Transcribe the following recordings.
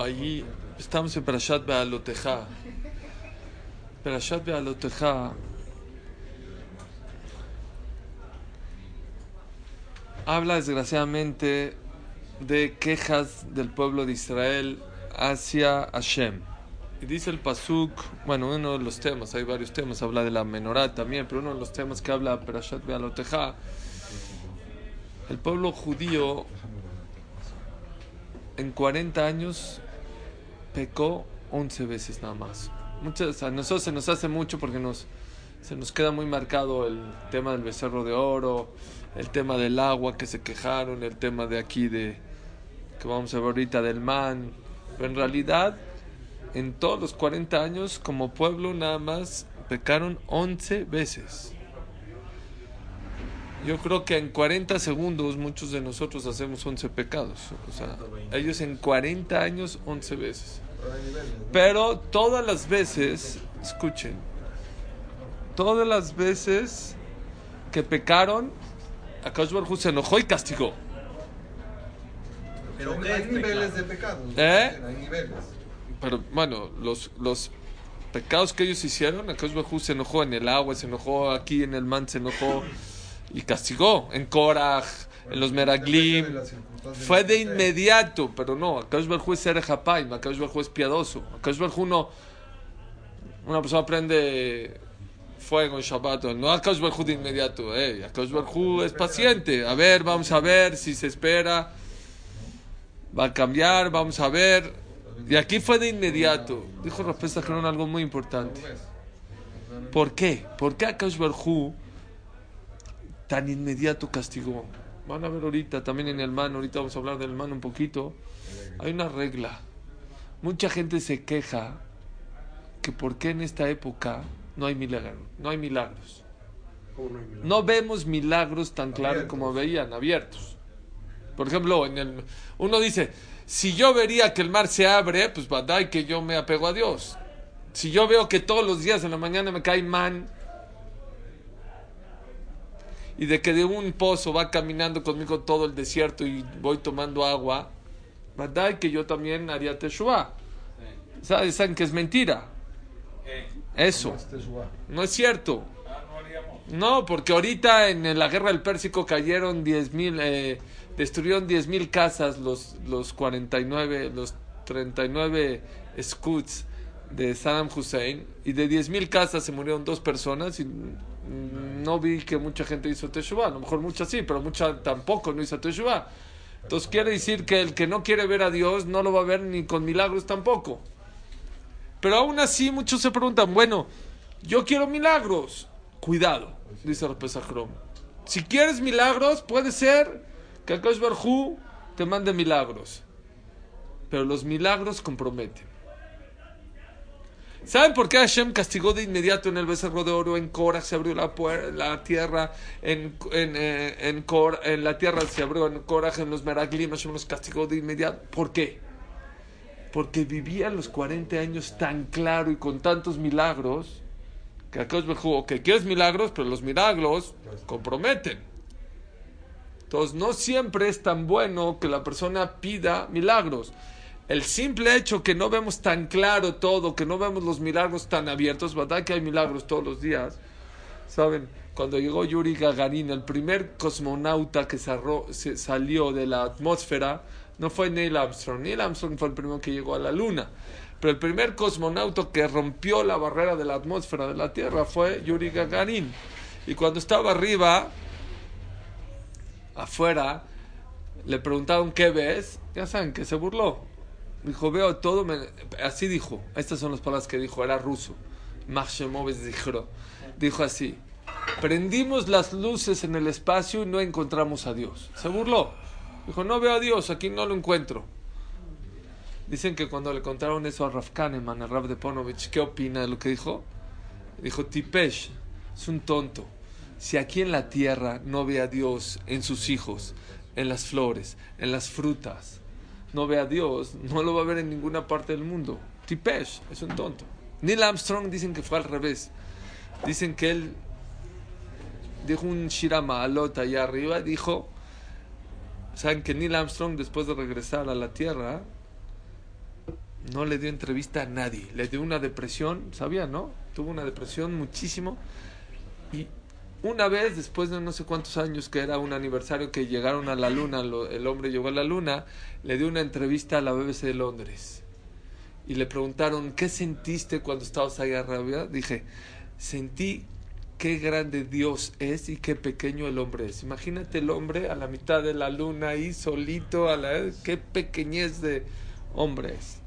Ahí estamos en Parashat Bealoteja. Parashat Bealoteja habla desgraciadamente de quejas del pueblo de Israel hacia Hashem. Y dice el Pasuk, bueno, uno de los temas, hay varios temas, habla de la menorá también, pero uno de los temas que habla Parashat Bealoteja, el pueblo judío en 40 años pecó 11 veces nada más. Muchas, a nosotros se nos hace mucho porque nos, se nos queda muy marcado el tema del becerro de oro, el tema del agua que se quejaron, el tema de aquí de que vamos a ver ahorita del man. Pero en realidad, en todos los 40 años como pueblo nada más pecaron 11 veces. Yo creo que en 40 segundos muchos de nosotros hacemos 11 pecados. O sea, ellos en 40 años 11 veces. Pero todas las veces, escuchen, todas las veces que pecaron, Akash Barhu se enojó y castigó. Pero hay niveles de pecado. ¿Eh? Hay niveles. Pero bueno, los, los pecados que ellos hicieron, Akash Barhu se enojó en el agua, se enojó aquí en el man, se enojó y castigó en Korach, en los Meraglim. Fue de inmediato, pero no. Akash Barhu es Serej Hapaim, Akash Barhu es piadoso. Akash Barhu no. Una persona prende fuego en Shabbat, no Akash Barhu de inmediato. Eh. Akash Barhu es paciente. A ver, vamos a ver si se espera. Va a cambiar, vamos a ver. Y aquí fue de inmediato. Dijo Rafael Sajarón algo muy importante. ¿Por qué? ¿Por qué Akash Barhu tan inmediato castigó? Van a ver ahorita, también en el man, ahorita vamos a hablar del man un poquito. Hay una regla. Mucha gente se queja que por qué en esta época no hay milagros. No hay milagros. No vemos milagros tan claros como veían, abiertos. Por ejemplo, en el, uno dice, si yo vería que el mar se abre, pues y que yo me apego a Dios. Si yo veo que todos los días en la mañana me cae man, y de que de un pozo va caminando conmigo todo el desierto y voy tomando agua, ¿verdad? Que yo también haría Teshuvah. ¿Saben, ¿Saben que es mentira? Eso. No es cierto. No, porque ahorita en la guerra del Pérsico cayeron 10.000, eh, destruyeron 10.000 casas los, los 49, los 39 scouts de Saddam Hussein y de 10.000 casas se murieron dos personas y no vi que mucha gente hizo Teshuvah. A lo mejor mucha sí, pero mucha tampoco no hizo Teshuvah. Entonces quiere decir que el que no quiere ver a Dios no lo va a ver ni con milagros tampoco. Pero aún así muchos se preguntan, bueno, yo quiero milagros. Cuidado, dice el Pesachrom. Si quieres milagros, puede ser que Akash Barhu te mande milagros. Pero los milagros comprometen. ¿Saben por qué Hashem castigó de inmediato en el becerro de oro? En Korah se abrió la, tierra, en, en, eh, en, en, la tierra se abrió, en Korah, en los Meraglim, Hashem los castigó de inmediato. ¿Por qué? Porque vivía los 40 años tan claro y con tantos milagros que acá os que quieres milagros, pero los milagros comprometen. Entonces, no siempre es tan bueno que la persona pida milagros el simple hecho que no vemos tan claro todo, que no vemos los milagros tan abiertos, ¿verdad que hay milagros todos los días? ¿Saben? Cuando llegó Yuri Gagarin, el primer cosmonauta que salió de la atmósfera, no fue Neil Armstrong. Neil Armstrong fue el primero que llegó a la Luna. Pero el primer cosmonauta que rompió la barrera de la atmósfera de la Tierra fue Yuri Gagarin. Y cuando estaba arriba, afuera, le preguntaron qué ves. Ya saben que se burló. Dijo, veo todo, así dijo, estas son las palabras que dijo, era ruso. Dijo, así, prendimos las luces en el espacio y no encontramos a Dios. Se burló. Dijo, no veo a Dios, aquí no lo encuentro. Dicen que cuando le contaron eso a Raf Kahneman, a Rav de Ponovich, ¿qué opina de lo que dijo? Dijo, Tipesh, es un tonto. Si aquí en la tierra no ve a Dios en sus hijos, en las flores, en las frutas, no ve a Dios, no lo va a ver en ninguna parte del mundo. Tipesh, es un tonto. Neil Armstrong dicen que fue al revés. Dicen que él dijo un Shirama Alota allá arriba, dijo, saben que Neil Armstrong después de regresar a la Tierra no le dio entrevista a nadie, le dio una depresión, sabía, ¿no? Tuvo una depresión muchísimo y una vez después de no sé cuántos años que era un aniversario que llegaron a la luna, el hombre llegó a la luna, le dio una entrevista a la BBC de Londres y le preguntaron, ¿qué sentiste cuando estabas ahí arriba? Dije, sentí qué grande Dios es y qué pequeño el hombre es. Imagínate el hombre a la mitad de la luna ahí solito, a la qué pequeñez de hombre es.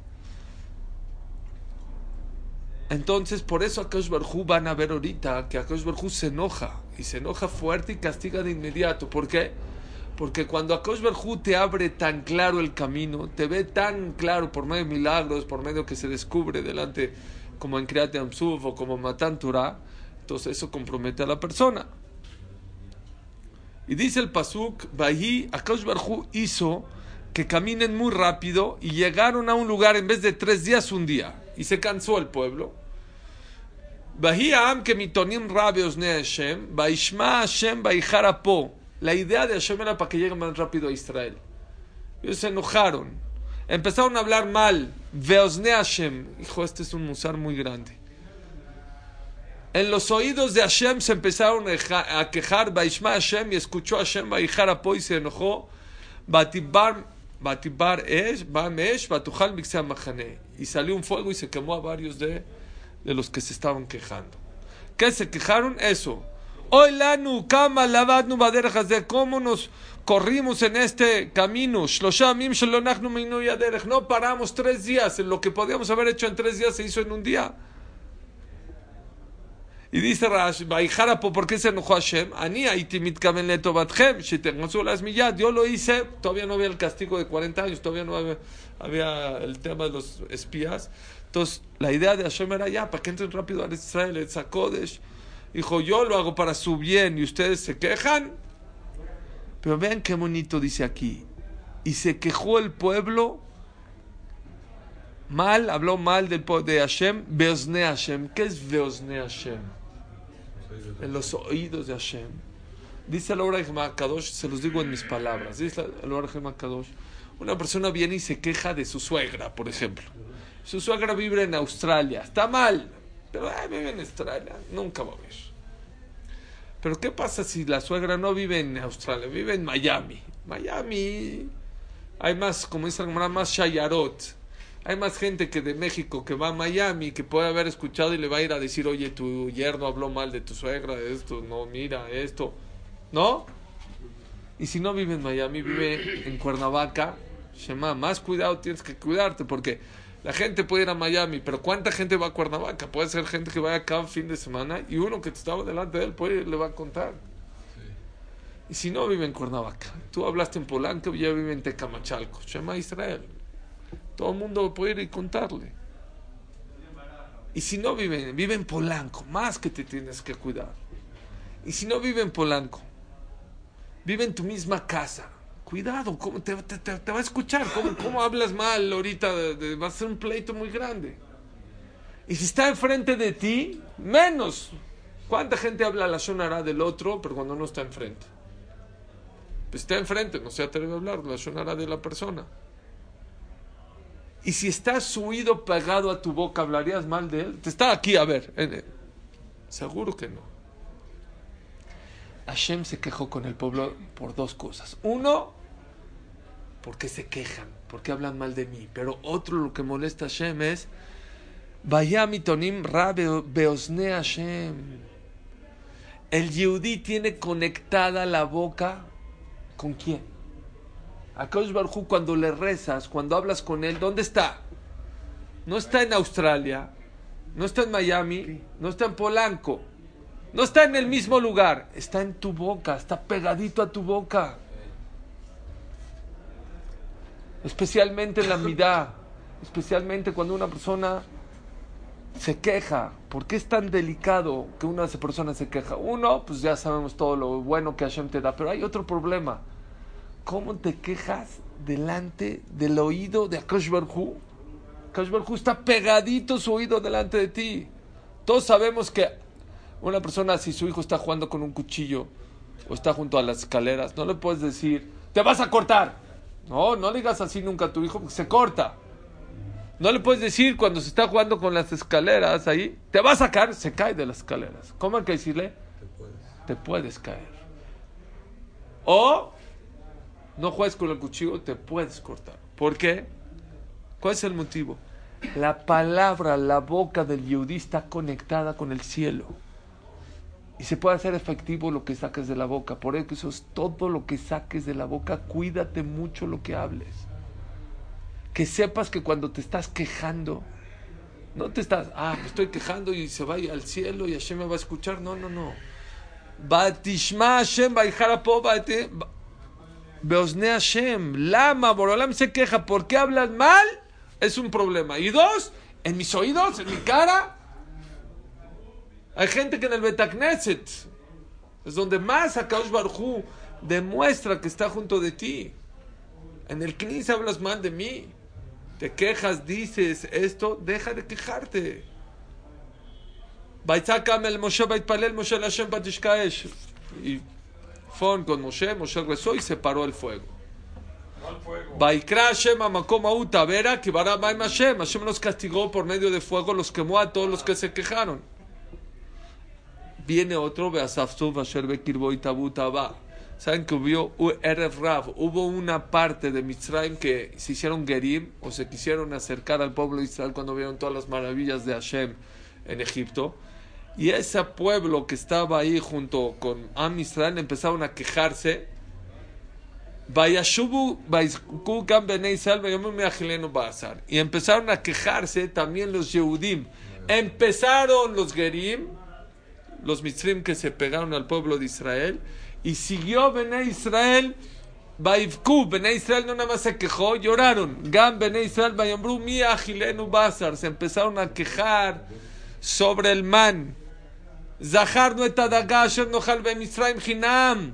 Entonces, por eso Akash Barhu van a ver ahorita que Akash Barhu se enoja y se enoja fuerte y castiga de inmediato. ¿Por qué? Porque cuando Akash Barhu te abre tan claro el camino, te ve tan claro por medio de milagros, por medio que se descubre delante, como en Kriyat Amsuf o como Matan Torah, entonces eso compromete a la persona. Y dice el Pasuk, Bahi, Akash Barhu hizo que caminen muy rápido y llegaron a un lugar en vez de tres días, un día. Y se cansó el pueblo. La idea de Hashem era para que llegue más rápido a Israel. Ellos se enojaron. Empezaron a hablar mal. Veosne Hashem. Hijo, este es un musar muy grande. En los oídos de Hashem se empezaron a quejar. Baishma Hashem y escuchó Hashem Apo y se enojó. Batibar Batibar Esh, Bamesh, Batujal Mixea Mahane. Y salió un fuego y se quemó a varios de, de los que se estaban quejando. ¿Qué se quejaron? Eso. Hoy lanu, kama, lavadnu, de cómo nos corrimos en este camino. No paramos tres días. En lo que podíamos haber hecho en tres días se hizo en un día. Y dice Rash, ¿por qué se enojó Hashem? Ani Yo lo hice, todavía no había el castigo de 40 años, todavía no había, el tema de los espías. Entonces, la idea de Hashem era ya, para que entren rápido a Israel, el Sakodesh. Dijo, yo lo hago para su bien y ustedes se quejan. Pero vean qué bonito dice aquí. Y se quejó el pueblo mal, habló mal del de Hashem, Beosne Hashem. ¿Qué es Beosne Hashem? en los oídos de Hashem. Dice el Orah Kadosh, se los digo en mis palabras. Dice el Orah Kadosh, una persona viene y se queja de su suegra, por ejemplo. Su suegra vive en Australia, está mal, pero vive en Australia, nunca va a ver. Pero ¿qué pasa si la suegra no vive en Australia, vive en Miami? Miami, hay más, como dice más Shayarot hay más gente que de México que va a Miami que puede haber escuchado y le va a ir a decir, oye, tu yerno habló mal de tu suegra, de esto, no, mira, esto. ¿No? Y si no vive en Miami, vive en Cuernavaca, Shema, más cuidado tienes que cuidarte porque la gente puede ir a Miami, pero ¿cuánta gente va a Cuernavaca? Puede ser gente que vaya cada fin de semana y uno que estaba delante de él puede, le va a contar. Y si no vive en Cuernavaca, tú hablaste en Polanco y ya vive en Tecamachalco, Shema Israel. Todo el mundo puede ir y contarle. Y si no viven, vive en Polanco, más que te tienes que cuidar. Y si no vive en Polanco, vive en tu misma casa. Cuidado, ¿cómo te, va a escuchar. ¿Cómo, hablas mal ahorita? va a ser un pleito muy grande. Y si está enfrente de ti, menos. ¿Cuánta gente habla la sonará del otro, pero cuando no está enfrente? Pues está enfrente, no se atreve a hablar la sonará de la persona. Y si está su oído pegado a tu boca, ¿hablarías mal de él? Te está aquí, a ver. Seguro que no. Hashem se quejó con el pueblo por dos cosas. Uno, porque se quejan, porque hablan mal de mí. Pero otro, lo que molesta a Hashem es, Vaya mitonim beosne Hashem. El Yehudi tiene conectada la boca con quién? A Kaush Barhu cuando le rezas, cuando hablas con él, ¿dónde está? No está en Australia, no está en Miami, no está en Polanco, no está en el mismo lugar, está en tu boca, está pegadito a tu boca. Especialmente en la midá, especialmente cuando una persona se queja. ¿Por qué es tan delicado que una persona se queja? Uno, pues ya sabemos todo lo bueno que Hashem te da, pero hay otro problema. ¿Cómo te quejas delante del oído de Akash Barhu? Akash Barhu está pegadito su oído delante de ti. Todos sabemos que una persona, si su hijo está jugando con un cuchillo o está junto a las escaleras, no le puedes decir, te vas a cortar. No, no le digas así nunca a tu hijo porque se corta. No le puedes decir cuando se está jugando con las escaleras ahí, te vas a caer, se cae de las escaleras. ¿Cómo hay que decirle? Te puedes, caer. O no juegues con el cuchillo, te puedes cortar. ¿Por qué? ¿Cuál es el motivo? La palabra, la boca del yudí está conectada con el cielo. Y se puede hacer efectivo lo que saques de la boca. Por eso es todo lo que saques de la boca, cuídate mucho lo que hables. Que sepas que cuando te estás quejando, no te estás, ah, me estoy quejando y se va al cielo y Hashem me va a escuchar. No, no, no. Batishma Hashem Beosne Hashem. Lama, Borolam se queja. ¿Por qué hablas mal? Es un problema. Y dos, en mis oídos, en mi cara. Hay gente que en el Betacneset es donde más Akaosh Barhu demuestra que está junto de ti. En el Knis hablas mal de mí. Te quejas, dices esto, deja de quejarte. Y fueron con Moshe, Moshe rezó y se paró el fuego. Hashem los castigó por medio de fuego, los quemó a todos los que se quejaron. Viene otro, Beasafsuf Asher Bekirbo Itabutaba. Saben que hubo Rav, hubo una parte de Mitzrayim que se hicieron Gerim o se quisieron acercar al pueblo de Israel cuando vieron todas las maravillas de Hashem en Egipto. Y ese pueblo que estaba ahí junto con Am Israel empezaron a quejarse. Y empezaron a quejarse también los Yehudim. Empezaron los Gerim, los Mitzrim que se pegaron al pueblo de Israel. Y siguió Bene Israel. Baivku, Bene Israel no nada más se quejó, lloraron. Gam Bene Israel, Bayambru, mi Agilenu Bazar. Se empezaron a quejar sobre el man. Zahar no Misraim Hinam.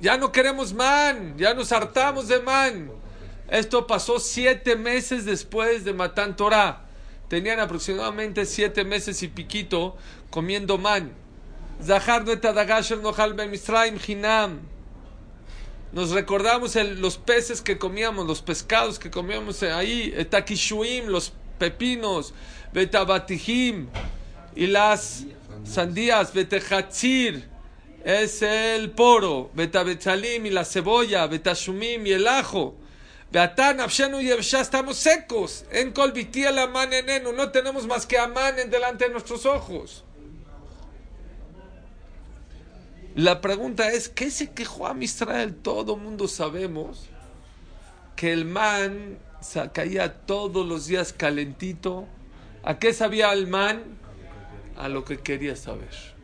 Ya no queremos man, ya nos hartamos de man. Esto pasó siete meses después de Matan Torah. Tenían aproximadamente siete meses y piquito comiendo man. Nos recordamos los peces que comíamos, los pescados que comíamos ahí, etakishuim, los pepinos, betabatihim y las sandías, betejatzir, es el poro, betabetzalim y la cebolla, betashumim y el ajo. Beatan, abshenu y estamos secos. En colbitía la man enenu, no tenemos más que amán en delante de nuestros ojos. La pregunta es, ¿qué se quejó a Israel? Todo mundo sabemos que el man se caía todos los días calentito. ¿A qué sabía el man? a lo que querías saber.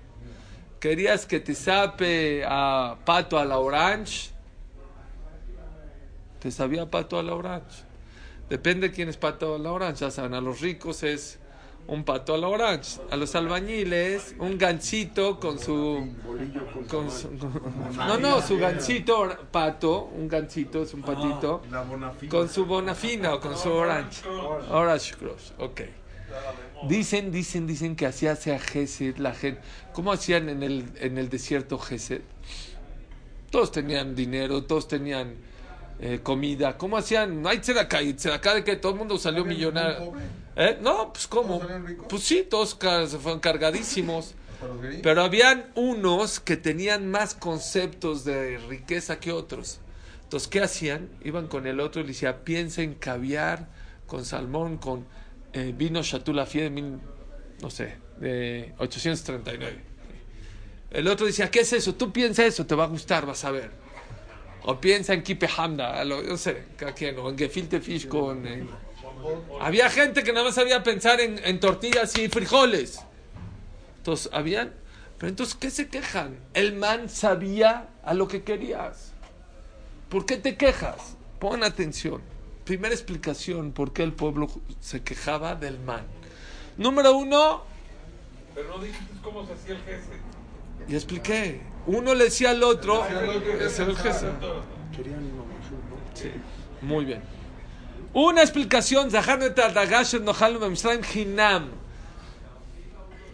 ¿Querías que te sape a pato a la orange? Te sabía pato a la orange. Depende de quién es pato a la orange. Ya saben, a los ricos es un pato a la orange. A los albañiles, un ganchito con su. Con su no, no, su ganchito pato. Un ganchito es un patito. Con su bonafina o con su orange. Orange cross, ok. Dicen, dicen, dicen que así hacía Gesed la gente. ¿Cómo hacían en el, en el desierto Gesed? Todos tenían dinero, todos tenían eh, comida. ¿Cómo hacían? No hay tzedakah, y tzedakah de que todo el mundo salió millonario. ¿Eh? No, pues ¿cómo? Pues sí, todos se fueron cargadísimos. Pero habían unos que tenían más conceptos de riqueza que otros. Entonces, ¿qué hacían? Iban con el otro y le decían, piensa en caviar, con salmón, con eh, vino Chateau Fie de no sé, de 839. El otro decía, ¿qué es eso? Tú piensa eso, te va a gustar, vas a ver. O piensa en Kipe Hamda, no sé, o en Gefilte Fish con... Eh, Había gente que nada más sabía pensar en, en tortillas y frijoles. Entonces, habían. Pero entonces, ¿qué se quejan? El man sabía a lo que querías. ¿Por qué te quejas? Pon atención. Primera explicación por qué el pueblo se quejaba del man. Número uno, Pero no dijiste cómo se hacía el jefe. Ya expliqué. Uno le decía al otro, era el jefe. Sí, muy bien. Una explicación.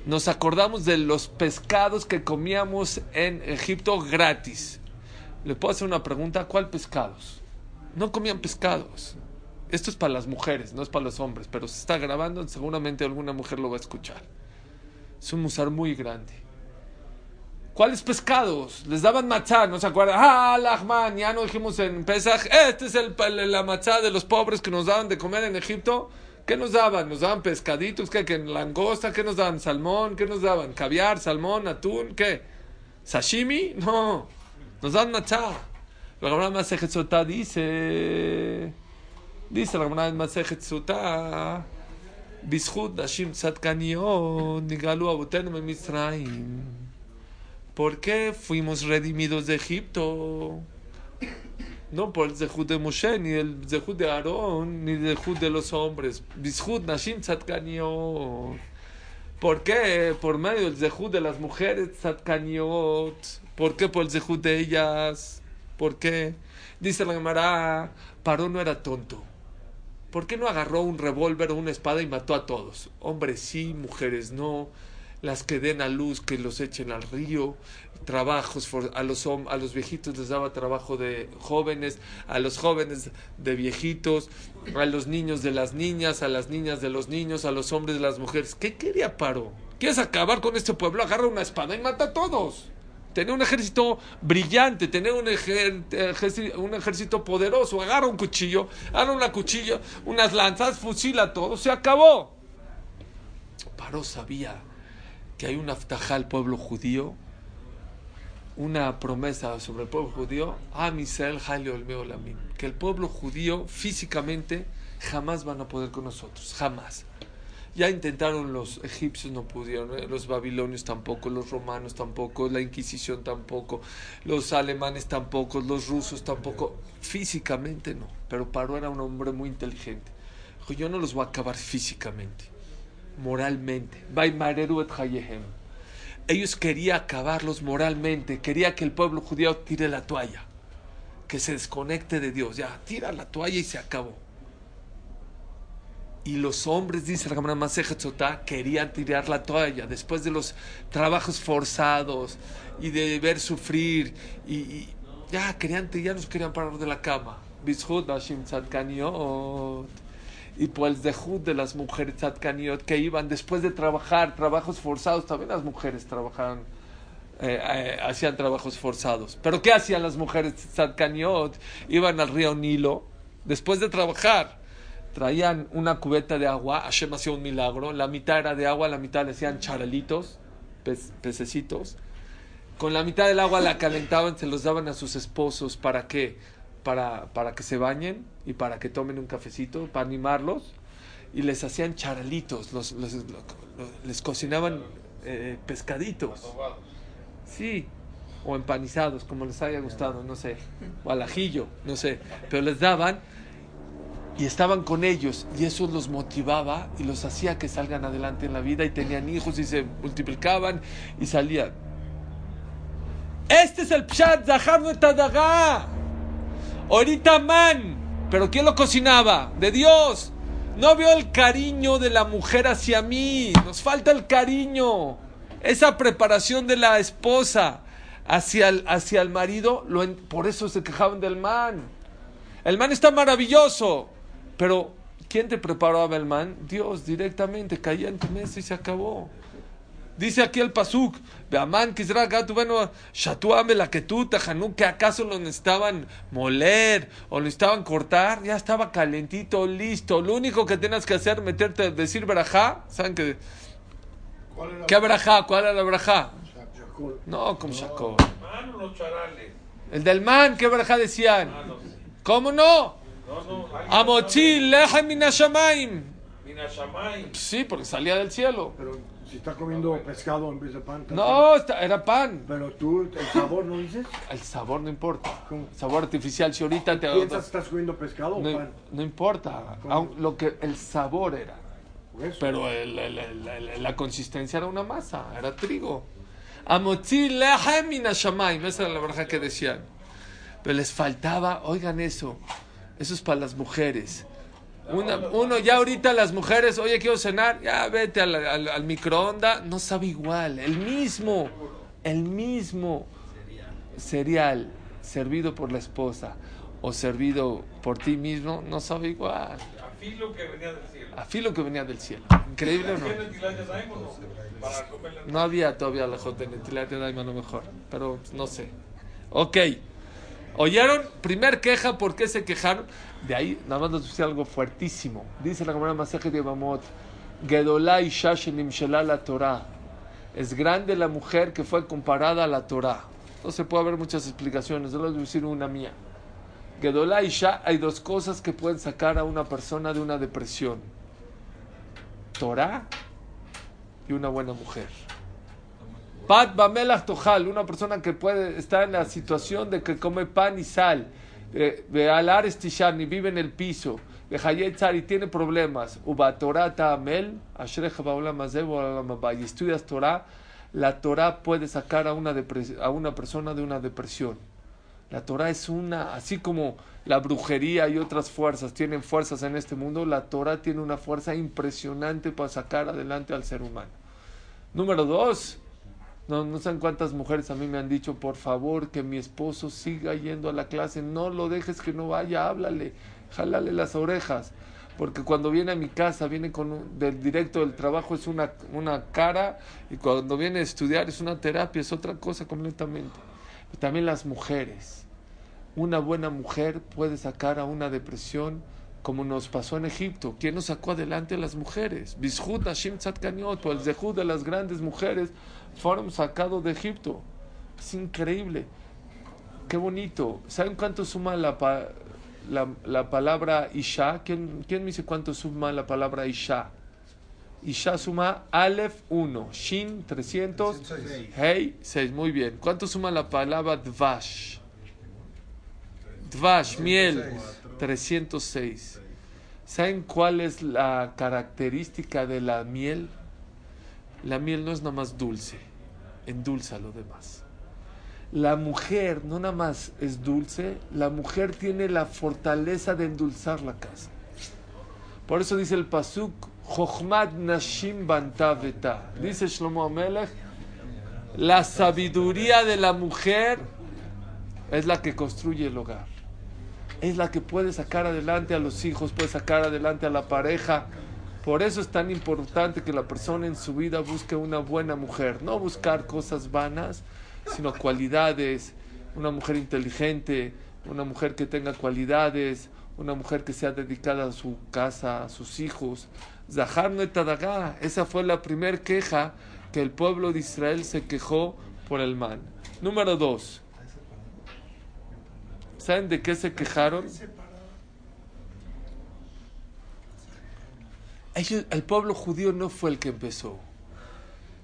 Nos acordamos de los pescados que comíamos en Egipto gratis. Le puedo hacer una pregunta, ¿cuál pescados? No comían pescados. Esto es para las mujeres, no es para los hombres, pero se está grabando, seguramente alguna mujer lo va a escuchar. Es un musar muy grande. ¿Cuáles pescados? Les daban matzá, ¿no se acuerdan? Ah, Lahman, ya no dijimos en Pesaj, este es el, la matzá de los pobres que nos daban de comer en Egipto. ¿Qué nos daban? ¿Nos daban pescaditos? ¿Qué? ¿Qué? ¿Langosta? ¿Qué nos daban? ¿Salmón? ¿Qué nos daban? ¿Caviar? ¿Salmón? ¿Atún? ¿Qué? ¿Sashimi? No. Nos dan matzá. La Gemara Masejetzotá dice... Dice la Gemara Masejet Sotá... Bishut Dashim Tzadkaniot Nigalu Abutenu Mitzrayim ¿Por qué fuimos redimidos de Egipto? No por el Zehut de Moshe, ni el Zehut de Aarón, ni el Zehut de los hombres. Bishut Nashim Tzadkaniot. ¿Por qué? Por medio del Zehut de las mujeres Tzadkaniot. ¿Por qué por el Zehut de ellas? ¿Por qué? Dice la Gemara, Paró no era tonto. ¿Por qué no agarró un revólver o una espada y mató a todos? Hombres sí, mujeres no. Las que den a luz, que los echen al río. Trabajos a los, a los viejitos les daba trabajo de jóvenes, a los jóvenes de viejitos, a los niños de las niñas, a las niñas de los niños, a los hombres de las mujeres. ¿Qué quería Paro? ¿Quieres acabar con este pueblo? Agarra una espada y mata a todos. Tener un ejército brillante, tener un, ejército poderoso. Agarra un cuchillo, agarra una cuchilla, unas lanzas, fusila a todos, se acabó. Paró sabía que hay una aftajá al pueblo judío, una promesa sobre el pueblo judío, Olamim, que el pueblo judío físicamente jamás van a poder con nosotros, jamás. Ya intentaron los egipcios, no pudieron, ¿eh? los babilonios tampoco, los romanos tampoco, la Inquisición tampoco, los alemanes tampoco, los rusos tampoco, físicamente no. Pero Paró era un hombre muy inteligente. Dijo, yo no los voy a acabar físicamente, moralmente. Ellos querían acabarlos moralmente, quería que el pueblo judío tire la toalla, que se desconecte de Dios. Ya, tira la toalla y se acabó. Y los hombres, dice la Gemara querían tirar la toalla después de los trabajos forzados y de ver sufrir. Y, ya querían, ya nos querían parar de la cama. Bishut Bashim Tzadkaniot. Y por el zehut de las mujeres Tzadkaniot que iban después de trabajar, trabajos forzados. También las mujeres trabajaban, eh, eh, hacían trabajos forzados. Pero ¿qué hacían las mujeres Tzadkaniot? Iban al río Nilo después de trabajar traían una cubeta de agua, Hashem hacía un milagro, la mitad era de agua, la mitad le hacían charalitos, pececitos, con la mitad del agua la calentaban, se los daban a sus esposos, ¿para qué? Para, para que se bañen y para que tomen un cafecito, para animarlos, y les hacían charalitos, los, los- lo- lo- les cocinaban eh, pescaditos, sí, o empanizados, como les haya gustado, no sé, o al ajillo, no sé, pero les daban y estaban con ellos y eso los motivaba y los hacía que salgan adelante en la vida y tenían hijos y se multiplicaban y salían. Este es el Pshat Zahar de Tadagá. Ahorita man, pero ¿quién lo cocinaba? De Dios. No veo el cariño de la mujer hacia mí. Nos falta el cariño. Esa preparación de la esposa hacia el, hacia el marido, por eso se quejaban del man. El man está maravilloso. Pero, ¿quién te preparaba el man? Dios, directamente. Caía en tu mesa y se acabó. Dice aquí el Pasuk, Beamán, Gatu, bueno, Shatuame, la que tú, Tajanú, que acaso lo necesitaban moler o lo necesitaban cortar, ya estaba calentito, listo. Lo único que tenías que hacer, meterte, decir Berajá, ¿saben qué? ¿Qué Berajá? ¿Cuál era la Berajá? No, como charales. El del man, ¿qué Berajá decían? ¿Cómo no? No, no. hay- Amotzi lehem min hashamayim. Mina Shamayim. Sí, porque salía del cielo. Si está comiendo pescado en vez de pan. también. No, esta- era pan. Pero tú, el sabor, ¿no dices? El sabor no importa. Sabor artificial. Si ahorita te... ¿Piensas que estás comiendo pescado o No, pan? no importa. Aun- Lo que el sabor era. Eso. Pero el- el- el- la consistencia era una masa, era trigo. Amotzi lehem min hashamayim. Esa era la verdad que decían. Pero les faltaba, oigan eso, eso es para las mujeres. Una- uno ya ahorita las mujeres, oye, quiero cenar, ya vete al, al, al microondas, no sabe igual. El mismo, el mismo cereal servido por la esposa o servido por ti mismo, no sabe igual. A filo que venía del cielo. A filo que venía del cielo. ¿Increíble o no? ¿Tiene Tilat Yadayim o no? Había todavía la J en a lo mejor, pero no sé. Ok. ¿Oyeron? Primer queja, ¿por qué se quejaron? De ahí, nada más nos dice algo fuertísimo. Dice la Gemara Masejet de Bamot, Gedolá Isha Shenimshelá la Torah. Es grande la mujer que fue comparada a la Torah. No se puede haber muchas explicaciones, solo voy a decir una mía. Gedolá Isha, hay dos cosas que pueden sacar a una persona de una depresión. Torah y una buena mujer. Pat Bamelach Tojal, una persona que puede estar en la situación de que come pan y sal, de alar estishan y vive en el piso, de Hayetzar y tiene problemas, Uba Torah y estudias Torah, la Torah puede sacar a una, a una persona de una depresión. La Torah es una, así como la brujería y otras fuerzas tienen fuerzas en este mundo, la Torah tiene una fuerza impresionante para sacar adelante al ser humano. Número dos, no, no saben cuántas mujeres a mí me han dicho, por favor, que mi esposo siga yendo a la clase, no lo dejes que no vaya, háblale, jálale las orejas, porque cuando viene a mi casa, viene con un- del directo del trabajo, es una, una cara, y cuando viene a estudiar es una terapia, es otra cosa completamente. También las mujeres. Una buena mujer puede sacar a una depresión como nos pasó en Egipto. ¿Quién nos sacó adelante a las mujeres? Bishut Hashim Tzadkaniot, o el Zehut de las grandes mujeres, fueron sacados de Egipto. Es increíble. Qué bonito. ¿Saben cuánto suma la, pa- la, la palabra Isha? ¿Quién, ¿Quién me dice cuánto suma la palabra Isha? Isha suma Aleph 1, Shin 300, Hey 6. Muy bien. ¿Cuánto suma la palabra Dvash? Dvash, miel, 306. ¿Saben cuál es la característica de la miel? La miel no es nada más dulce, endulza lo demás. La mujer no nada más es dulce, la mujer tiene la fortaleza de endulzar la casa. Por eso dice el pasuk, Chochmat Nashim Bantaveta. Dice Shlomo Amelech, la sabiduría de la mujer es la que construye el hogar. Es la que puede sacar adelante a los hijos, puede sacar adelante a la pareja. Por eso es tan importante que la persona en su vida busque una buena mujer. No buscar cosas vanas, sino cualidades. Una mujer inteligente, una mujer que tenga cualidades, una mujer que sea dedicada a su casa, a sus hijos. Zahar no etadagá. Esa fue la primera queja que el pueblo de Israel se quejó por el mal. Número dos. ¿Saben de qué se quejaron? El pueblo judío no fue el que empezó.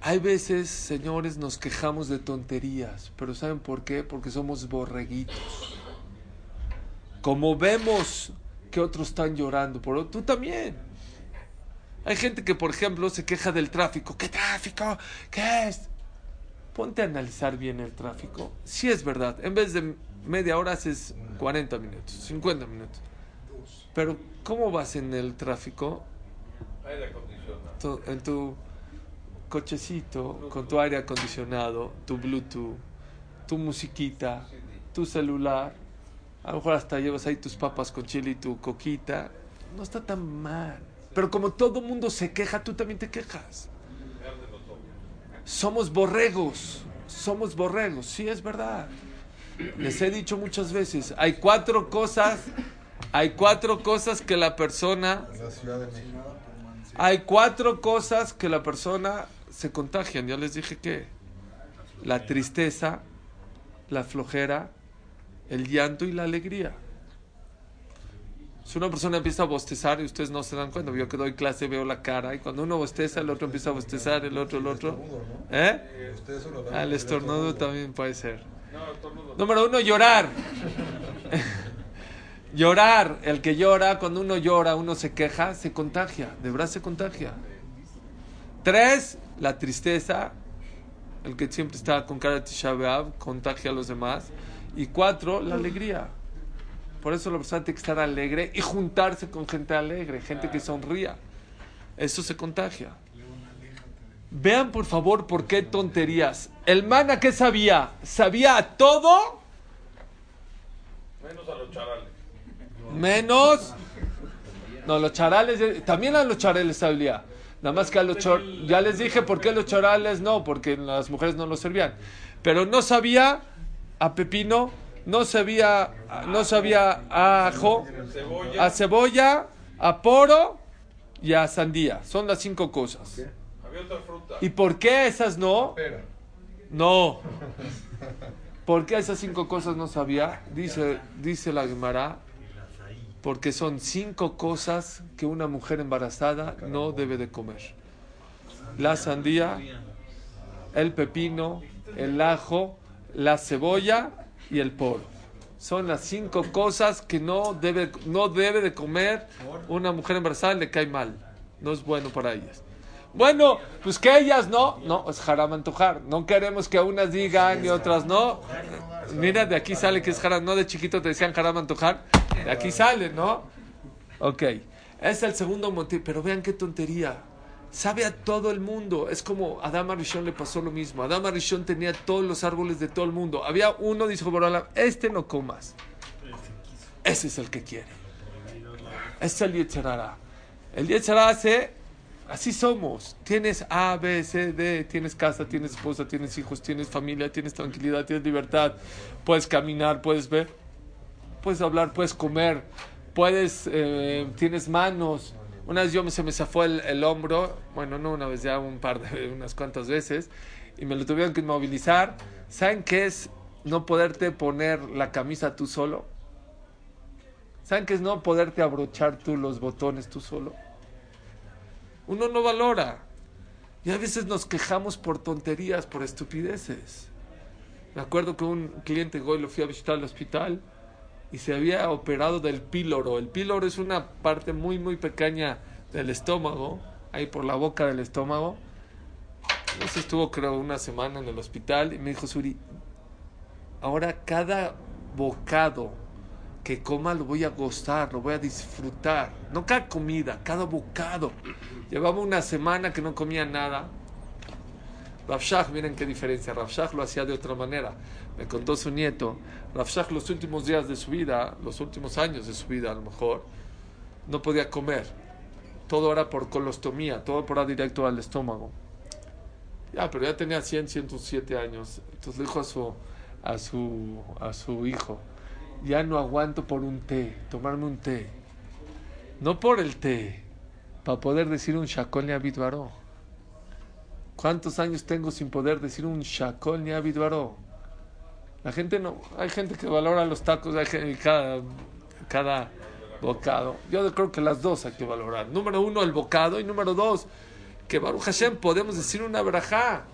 Hay veces, señores, nos quejamos de tonterías, pero ¿saben por qué? Porque somos borreguitos. Como vemos que otros están llorando, por tú también. Hay gente que, por ejemplo, se queja del tráfico. ¿Qué tráfico? ¿Qué es? Ponte a analizar bien el tráfico. Si es verdad, en vez de media hora haces 40 minutos, 50 minutos. Pero, ¿cómo vas en el tráfico? Aire acondicionado. En tu cochecito, con tu aire acondicionado, tu Bluetooth, tu musiquita, tu celular. A lo mejor hasta llevas ahí tus papas con chile y tu coquita. No está tan mal. Pero como todo mundo se queja, tú también te quejas. Somos borregos. Somos borregos. Sí, es verdad. Les he dicho muchas veces, hay cuatro cosas, hay cuatro cosas que la persona hay cuatro cosas que la persona se contagian. Ya les dije que la tristeza, la flojera, el llanto y la alegría. Si una persona empieza a bostezar y ustedes no se dan cuenta, yo que doy clase veo la cara y cuando uno bosteza, el otro empieza a bostezar, el otro, el otro. ¿Eh? Solo Ah, el estornudo también puede ser. Número uno, llorar. llorar. El que llora, cuando uno llora, uno se queja, se contagia. De verdad se contagia. Tres, la tristeza. El que siempre está con cara de Tisha contagia a los demás. Y cuatro, la alegría. Por eso la persona tiene que estar alegre y juntarse con gente alegre, gente que sonría. Eso se contagia. Vean por favor por qué tonterías. El mana que sabía, sabía todo Menos a los charales. menos. No, los charales, eh, también a los charales sabía. Nada más que a los chor- ya les dije por qué los charales no, porque las mujeres no los servían. Pero no sabía a pepino, no sabía, no sabía a ajo, a cebolla, a poro y a sandía. Son las cinco cosas. ¿Y por qué esas no? No. ¿Por qué esas cinco cosas no sabía? Dice, dice la Gemara. Porque son cinco cosas que una mujer embarazada no debe de comer. La sandía, el pepino, el ajo, la cebolla y el poro. Son las cinco cosas que no debe, no debe de comer una mujer embarazada, le cae mal. No es bueno para ellas. Bueno, pues que ellas no, no, es haram antojar. No queremos que unas digan y otras no. Mira, de aquí sale que es haram, no de chiquito te decían haram antojar. De aquí sale, ¿no? Ok, es el segundo motivo, pero vean qué tontería. Sabe a todo el mundo. Es como a Adama Rishon le pasó lo mismo. Adama Rishon tenía todos los árboles de todo el mundo. Había uno, dijo Borolam, este no comas. Ese es el que quiere. Es el Yetzerara. El Yetzerara hace, así somos. Tienes A, B, C, D, tienes casa, tienes esposa, tienes hijos, tienes familia, tienes tranquilidad, tienes libertad. Puedes caminar, puedes ver, puedes hablar, puedes comer, puedes, eh, tienes manos. Una vez yo me, se me zafó el, el hombro, bueno, no una vez, ya un par de, unas cuantas veces, y me lo tuvieron que inmovilizar. ¿Saben qué es no poderte poner la camisa tú solo? ¿Saben qué es no poderte abrochar tú los botones tú solo? Uno no valora. Y a veces nos quejamos por tonterías, por estupideces. Me acuerdo que un cliente hoy lo fui a visitar al hospital y se había operado del píloro. El píloro es una parte muy, muy pequeña del estómago, ahí por la boca del estómago. Entonces estuvo, creo, una semana en el hospital y me dijo, Suri, ahora cada bocado que coma lo voy a gozar, lo voy a disfrutar. No cada comida, cada bocado. Llevaba una semana que no comía nada. Rafshah, miren qué diferencia. Rafshah lo hacía de otra manera. Me contó su nieto. Rafshah los últimos días de su vida, los últimos años de su vida a lo mejor, no podía comer. Todo era por colostomía, todo por directo al estómago. Ya, pero ya tenía 100, 107 años. Entonces le dijo a su, a su, a su hijo, ya no aguanto por un té, tomarme un té. No por el té, para poder decir un shakol ni abidvaró. ¿Cuántos años tengo sin poder decir un shakol ni abidvaró? La gente no, hay gente que valora los tacos, hay gente, cada, cada bocado. Yo creo que las dos hay que valorar. Número uno, el bocado, y número dos, que Baruch Hashem podemos decir una brajá.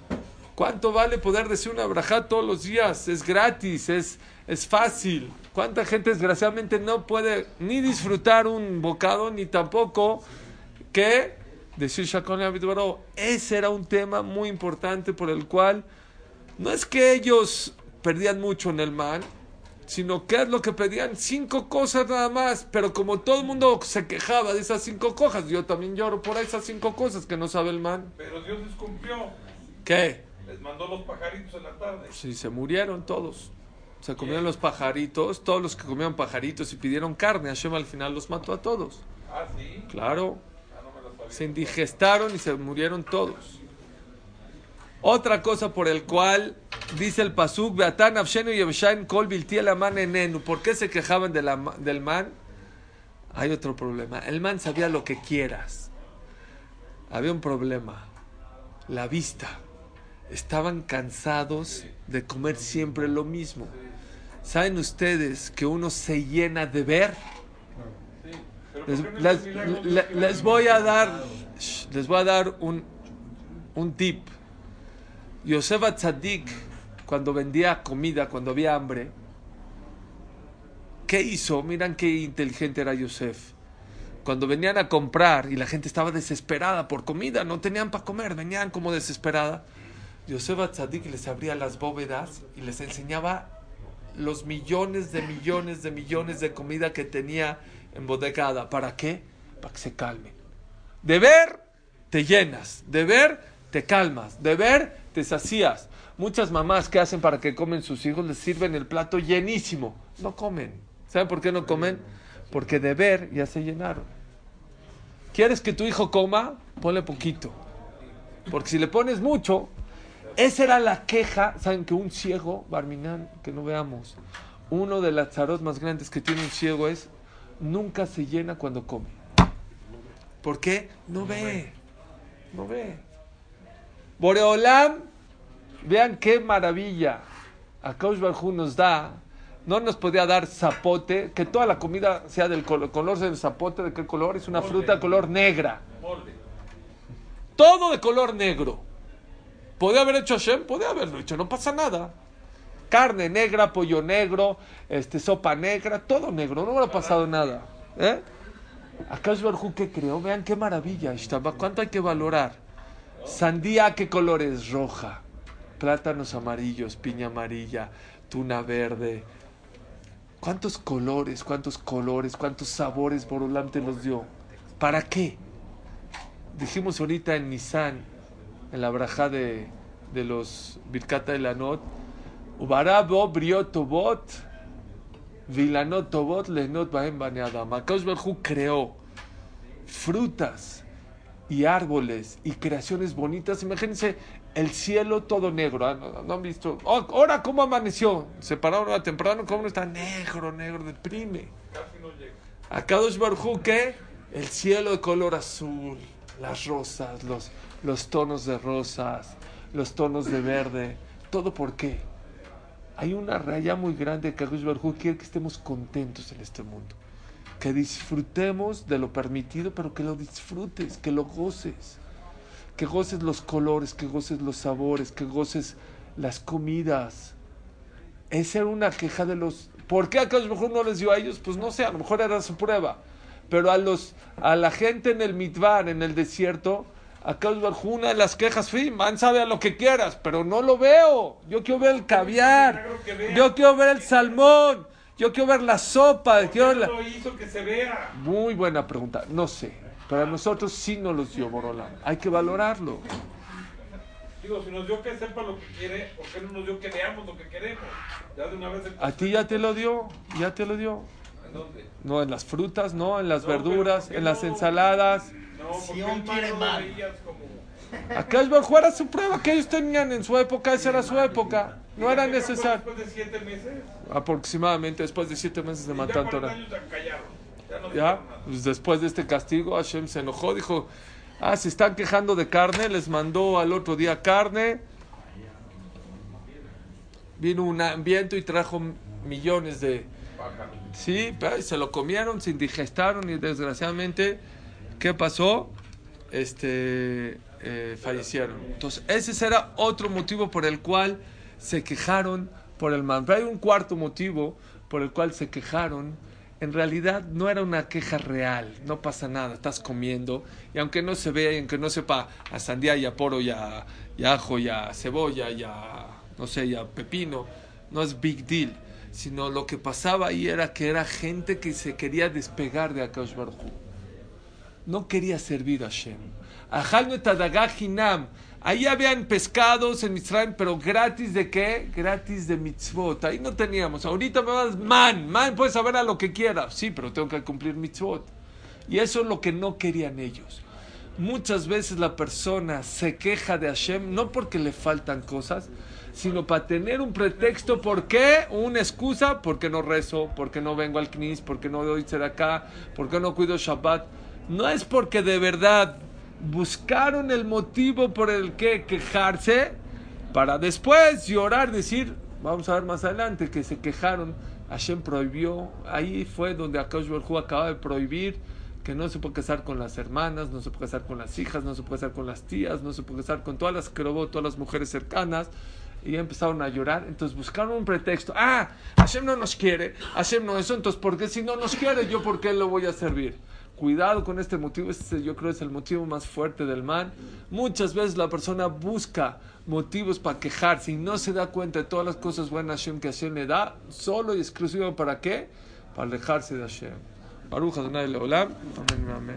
¿Cuánto vale poder decir una brajá todos los días? Es gratis, es, es fácil. ¿Cuánta gente desgraciadamente no puede ni disfrutar un bocado ni tampoco que decir Shakon? Ese era un tema muy importante por el cual no es que ellos perdían mucho en el man, sino que es lo que pedían cinco cosas nada más, pero como todo el mundo se quejaba de esas cinco cosas, yo también lloro por esas cinco cosas que no sabe el man. Pero Dios les cumplió. ¿Qué? Les mandó los pajaritos en la tarde. Sí, se murieron todos. Se comieron los pajaritos, todos los que comían pajaritos y pidieron carne, Hashem al final los mató a todos. Ah, sí. Claro, se indigestaron y se murieron todos. Otra cosa por el cual dice el pasuk, Beatan Avshenu Yevshain Kol el Aman Enenu. ¿Por qué se quejaban de la- del man? Hay otro problema. El man sabía lo que quieras. Había un problema. La vista. Estaban cansados de comer siempre lo mismo. ¿Saben ustedes que uno se llena de ver? Les, ¿por qué no les- les voy a dar, les voy a dar un, un tip. Yosef Atzadik, cuando vendía comida, cuando había hambre, ¿qué hizo? Miran qué inteligente era Yosef. Cuando venían a comprar y la gente estaba desesperada por comida, no tenían para comer, venían como desesperada. Yosef Atzadik les abría las bóvedas y les enseñaba los millones de millones de millones de comida que tenía embodegada. ¿Para qué? Para que se calmen. De ver, te llenas. De ver, te calmas. De ver, te sacías. Muchas mamás que hacen para que comen sus hijos les sirven el plato llenísimo. No comen. ¿Saben por qué no comen? Porque de ver ya se llenaron. ¿Quieres que tu hijo coma? Ponle poquito. Porque si le pones mucho, esa era la queja. ¿Saben que un ciego, Barminán, que no veamos, uno de las tarot más grandes que tiene un ciego es nunca se llena cuando come. ¿Por qué? No ve. No ve. Boreolam, vean qué maravilla. A Kaush Barjú nos da. No nos podía dar zapote, que toda la comida sea del color, color del zapote, ¿de qué color? Es una fruta color negra. Molde. Todo de color negro. ¿Podía haber hecho Hashem? Podía haberlo hecho, no pasa nada. Carne negra, pollo negro, este, sopa negra, todo negro, no hubiera pasado nada. ¿Eh? Akash Barhu que creó, vean qué maravilla, cuánto hay que valorar. Sandía, ¿qué color es? Roja. Plátanos amarillos, piña amarilla, tuna verde. ¿Cuántos colores, cuántos colores, cuántos sabores Borolam te los dio? ¿Para qué? dijimos ahorita en Nisan, en la braja de, de los Birkata de Lanot, Ubarabo briotobot, vilanot tobot lenot baem baneadam. Akadosh Baruj Hu creó frutas y árboles y creaciones bonitas. Imagínense el cielo todo negro. ¿ah? ¿No, no han visto? Oh, ahora, ¿cómo amaneció? Se pararon a temprano, ¿cómo no está negro, negro? Deprime. Akadosh Baruj Hu, ¿qué? El cielo de color azul, las rosas, los, los tonos de rosas, los tonos de verde. ¿Todo por qué? Hay una raya muy grande que Akadosh Baruj Hu quiere que estemos contentos en este mundo. Que disfrutemos de lo permitido, pero que lo disfrutes, que lo goces. Que goces los colores, que goces los sabores, que goces las comidas. Esa era una queja de los... ¿Por qué a lo mejor no les dio a ellos? Pues no sé, a lo mejor era su prueba. Pero a, los, a la gente en el Mitbar, en el desierto, acá una de las quejas, sí, man sabe a lo que quieras, pero no lo veo. Yo quiero ver el caviar, yo quiero ver el salmón, yo quiero ver la sopa. Quiero la... hizo que se vea? Muy buena pregunta, no sé. Pero a nosotros sí nos los dio Borolam. Hay que valorarlo. Digo, si nos dio que sepa lo que quiere, ¿por qué no nos dio que veamos lo que queremos? Ya de una vez A ti ya te lo dio, ya te lo dio. ¿En dónde? No, en las frutas, no, en las No, verduras, ¿por qué en las no? ensaladas. No, porque Sion quiere mal. como... Acá es Baruj era su prueba que ellos tenían en su época, esa era su época. No era ¿Y qué fue necesario. Después de siete meses. Aproximadamente después de siete meses de Matan 40 Torah. Ya no Ya, dijeron nada. pues después de este castigo, Hashem se enojó, dijo, ah, se están quejando de carne, les mandó al otro día carne. Vino un viento y trajo millones de... Sí, pero se lo comieron, se indigestaron y desgraciadamente, ¿qué pasó? Este, eh, fallecieron. Entonces, ese será otro motivo por el cual se quejaron por el man. Pero hay un cuarto motivo por el cual se quejaron. En realidad no era una queja real, no pasa nada, estás comiendo y aunque no se vea y aunque no sepa a sandía y a poro y a, y a ajo y a cebolla y a, no sé, y a pepino, no es big deal sino lo que pasaba ahí era que era gente que se quería despegar de Akash Baruj Hu. No quería servir a Hashem. Hinam. Ahí habían pescados en Mitzrayim, pero gratis de qué? Gratis de mitzvot. Ahí no teníamos. Ahorita me vas, man, man, puedes saber a lo que quieras. Sí, pero tengo que cumplir mitzvot. Y eso es lo que no querían ellos. Muchas veces la persona se queja de Hashem no porque le faltan cosas, sino para tener un pretexto. ¿Por qué? Una excusa. Porque no rezo, porque no vengo al knis, porque no doy ser acá, porque no cuido Shabbat. No es porque de verdad buscaron el motivo por el que quejarse para después llorar, decir, vamos a ver más adelante, que se quejaron. Hashem prohibió, ahí fue donde Akash Baruj acaba de prohibir que no se puede casar con las hermanas, no se puede casar con las hijas, no se puede casar con las tías, no se puede casar con todas las crobó, todas las mujeres cercanas. Y empezaron a llorar, entonces buscaron un pretexto. Ah, Hashem no nos quiere, Hashem no eso, entonces ¿por qué si no nos quiere, yo por qué lo voy a servir? Cuidado con este motivo, este yo creo es el motivo más fuerte del mal. Muchas veces la persona busca motivos para quejarse y no se da cuenta de todas las cosas buenas que Hashem le da, solo y exclusivo para qué? Para alejarse de Hashem. ברוך ה' לעולם, אמן ואמן.